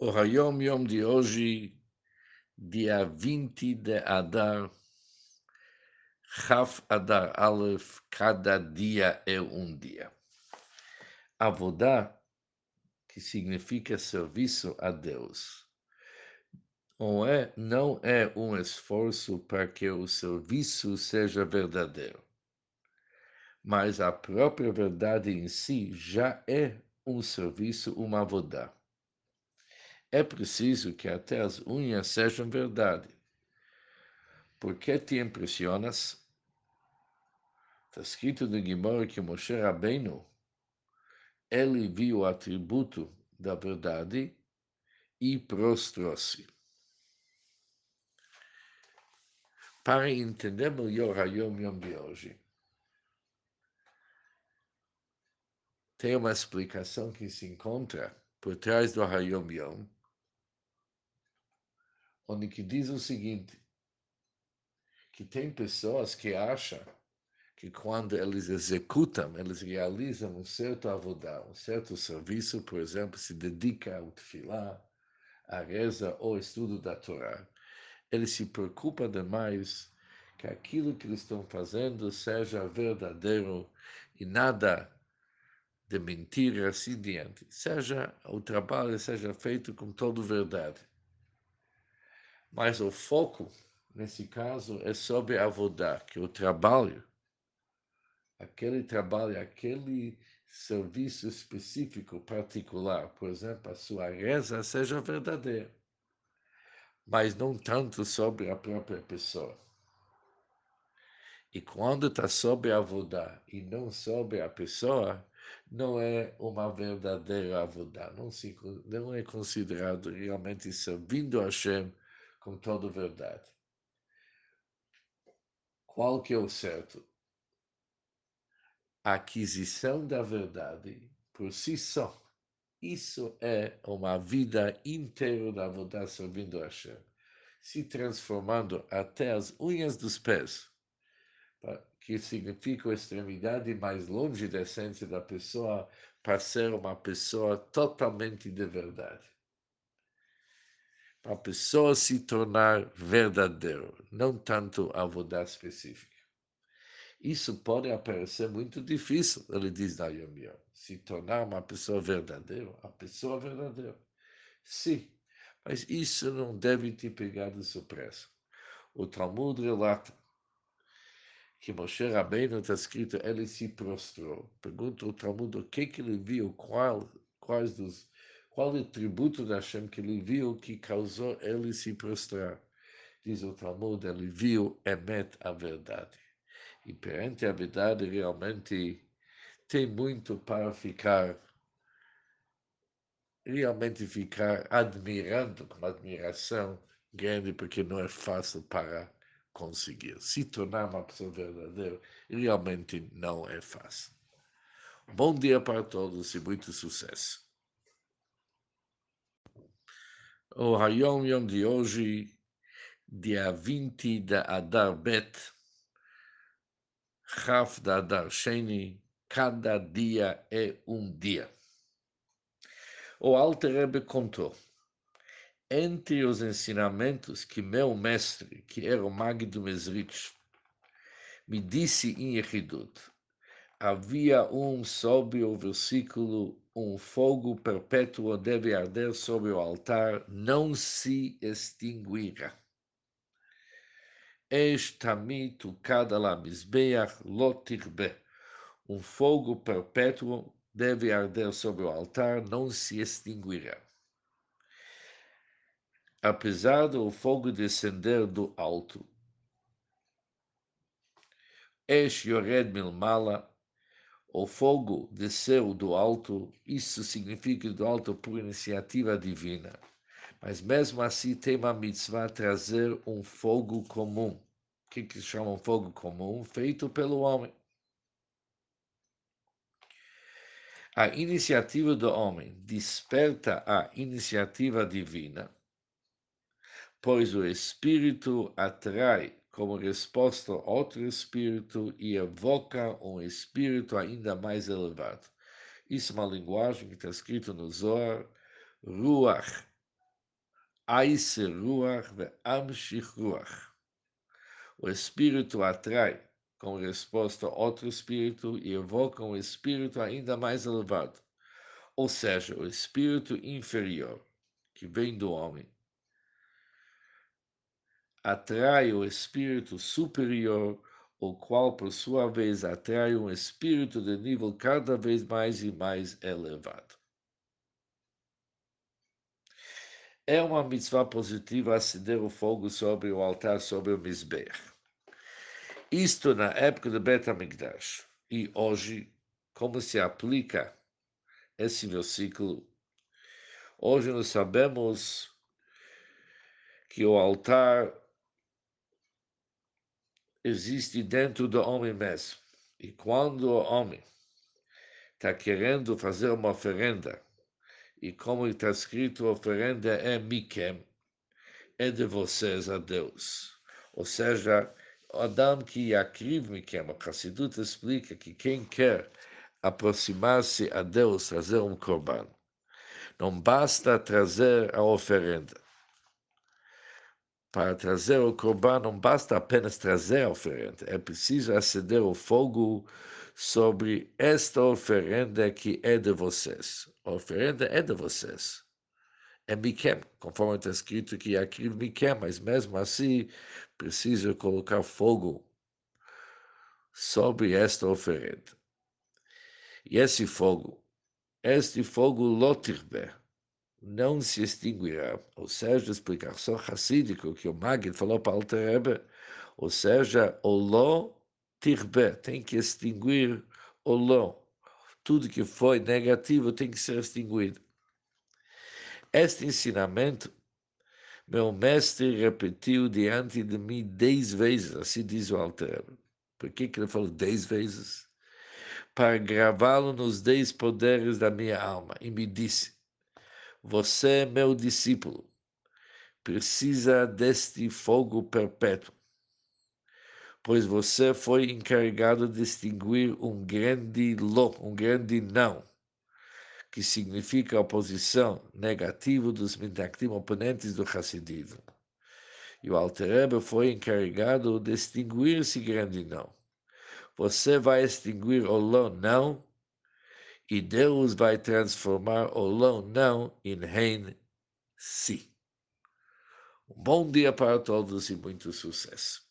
O Hayom Yom de hoje, dia 20 de Adar, Chaf Adar Aleph, cada dia é um dia. Avodá, que significa serviço a Deus, não é, não é um esforço para que o serviço seja verdadeiro, mas a própria verdade em si já é um serviço, uma avodá é preciso que até as unhas sejam verdade. Por que te impressionas? Está escrito no Guimor que Moshe Rabbeinu, ele viu o atributo da verdade e prostrou-se. Para entender melhor a Yom Yom de hoje, tem uma explicação que se encontra por trás do Hayom Yom, onde que diz o seguinte, que tem pessoas que acham que quando eles executam, eles realizam um certo avodá, um certo serviço, por exemplo, se dedica ao tefilá, à reza ou estudo da Torá, eles se preocupam demais que aquilo que eles estão fazendo seja verdadeiro e nada de mentira assim diante. Seja o trabalho seja feito com toda verdade. Mas o foco, nesse caso, é sobre a vodá, que o trabalho, aquele trabalho, aquele serviço específico, particular, por exemplo, a sua reza, seja verdadeira. Mas não tanto sobre a própria pessoa. E quando está sobre a vodá e não sobre a pessoa, não é uma verdadeira avodá, não, se, não é considerado realmente servindo a Hashem com toda verdade. Qual que é o certo? A aquisição da verdade por si só. Isso é uma vida inteira da vontade servindo a Hashem, se transformando até as unhas dos pés, que significa a extremidade mais longe da essência da pessoa, para ser uma pessoa totalmente de verdade a pessoa se tornar verdadeiro, não tanto a vodá específica. Isso pode parecer muito difícil, ele diz na Yom, se tornar uma pessoa verdadeira, a pessoa verdadeira. Sim, mas isso não deve te pegar de surpresa. O Talmud relata que Moshe Rabbeinu está escrito, ele se prostrou. Pergunta o Talmud o que, que ele viu, qual, quais dos qual é o tributo da Hashem que ele viu que causou ele se prostrar? Diz o Talmud, ele viu Emet, a verdade. E perante a verdade, realmente tem muito para ficar, realmente ficar admirando, com admiração grande, porque não é fácil para conseguir. Se tornar uma pessoa verdadeira, realmente não é fácil. Bom dia para todos e muito sucesso. O Hayom Yom de hoje, dia 20 de Adar Bet, Chaf de Adar Sheni, cada dia é um dia. O Alter Rebbe contou, entre os ensinamentos que meu mestre, que era o Magdo Mesrich, me disse em Yehidut, havia um sobre o versículo um fogo perpétuo deve arder sobre o altar, não se extinguirá. Lamizbeach lotirbe. Um fogo perpétuo deve arder sobre o altar, não se extinguirá. Apesar do fogo descender do alto, Esh yored milmala, o fogo desceu do alto, isso significa do alto por iniciativa divina. Mas mesmo assim tem uma mitzvah trazer um fogo comum. O que, que um fogo comum? Feito pelo homem. A iniciativa do homem desperta a iniciativa divina, pois o Espírito atrai como resposta outro espírito e evoca um espírito ainda mais elevado. Isso é uma linguagem que está escrito no Zohar, Ruach, Aise Ruach Amshich Ruach. O espírito atrai como resposta outro espírito e evoca um espírito ainda mais elevado, ou seja, o espírito inferior, que vem do homem. Atrai o espírito superior, o qual, por sua vez, atrai um espírito de nível cada vez mais e mais elevado. É uma mitzvah positiva acender o fogo sobre o altar, sobre o Mizbeach. Isto na época do Bet HaMikdash. E hoje, como se aplica esse versículo? Hoje nós sabemos que o altar existe dentro do homem mesmo. E quando o homem está querendo fazer uma oferenda, e como está escrito, a oferenda é Mikem, é de vocês a Deus. Ou seja, Adam que Yakriv Mikem, a Hassidut explica que quem quer aproximar-se a Deus, trazer um korban, não basta trazer a oferenda. Para trazer o korban, não basta apenas trazer a oferenda, é preciso acender o fogo sobre esta oferenda que é de vocês. A oferenda é de vocês é Mikem, conforme está escrito que é Akriv Mikem, mas mesmo assim precisa colocar fogo sobre esta oferenda. E esse fogo, este fogo lotirbe, não se extinguirá. Ou seja, a explicação racídica que o Magid falou para Alter ou seja, o lo tirbe, tem que extinguir o lo. Tudo que foi negativo tem que ser extinguido. Este ensinamento, meu mestre repetiu diante de mim dez vezes, assim diz o Alter. Por que, que ele falou dez vezes? Para gravá-lo nos dez poderes da minha alma. E me disse: Você é meu discípulo, precisa deste fogo perpétuo, pois você foi encarregado de extinguir um grande lo, um grande não que significa a oposição negativa dos Mitnaktim oponentes do Hassidismo. E o Alter foi encarregado de extinguir esse grande não. Você vai extinguir o lo não, e Deus vai transformar o lo não em rein si. Um bom dia para todos e muito sucesso.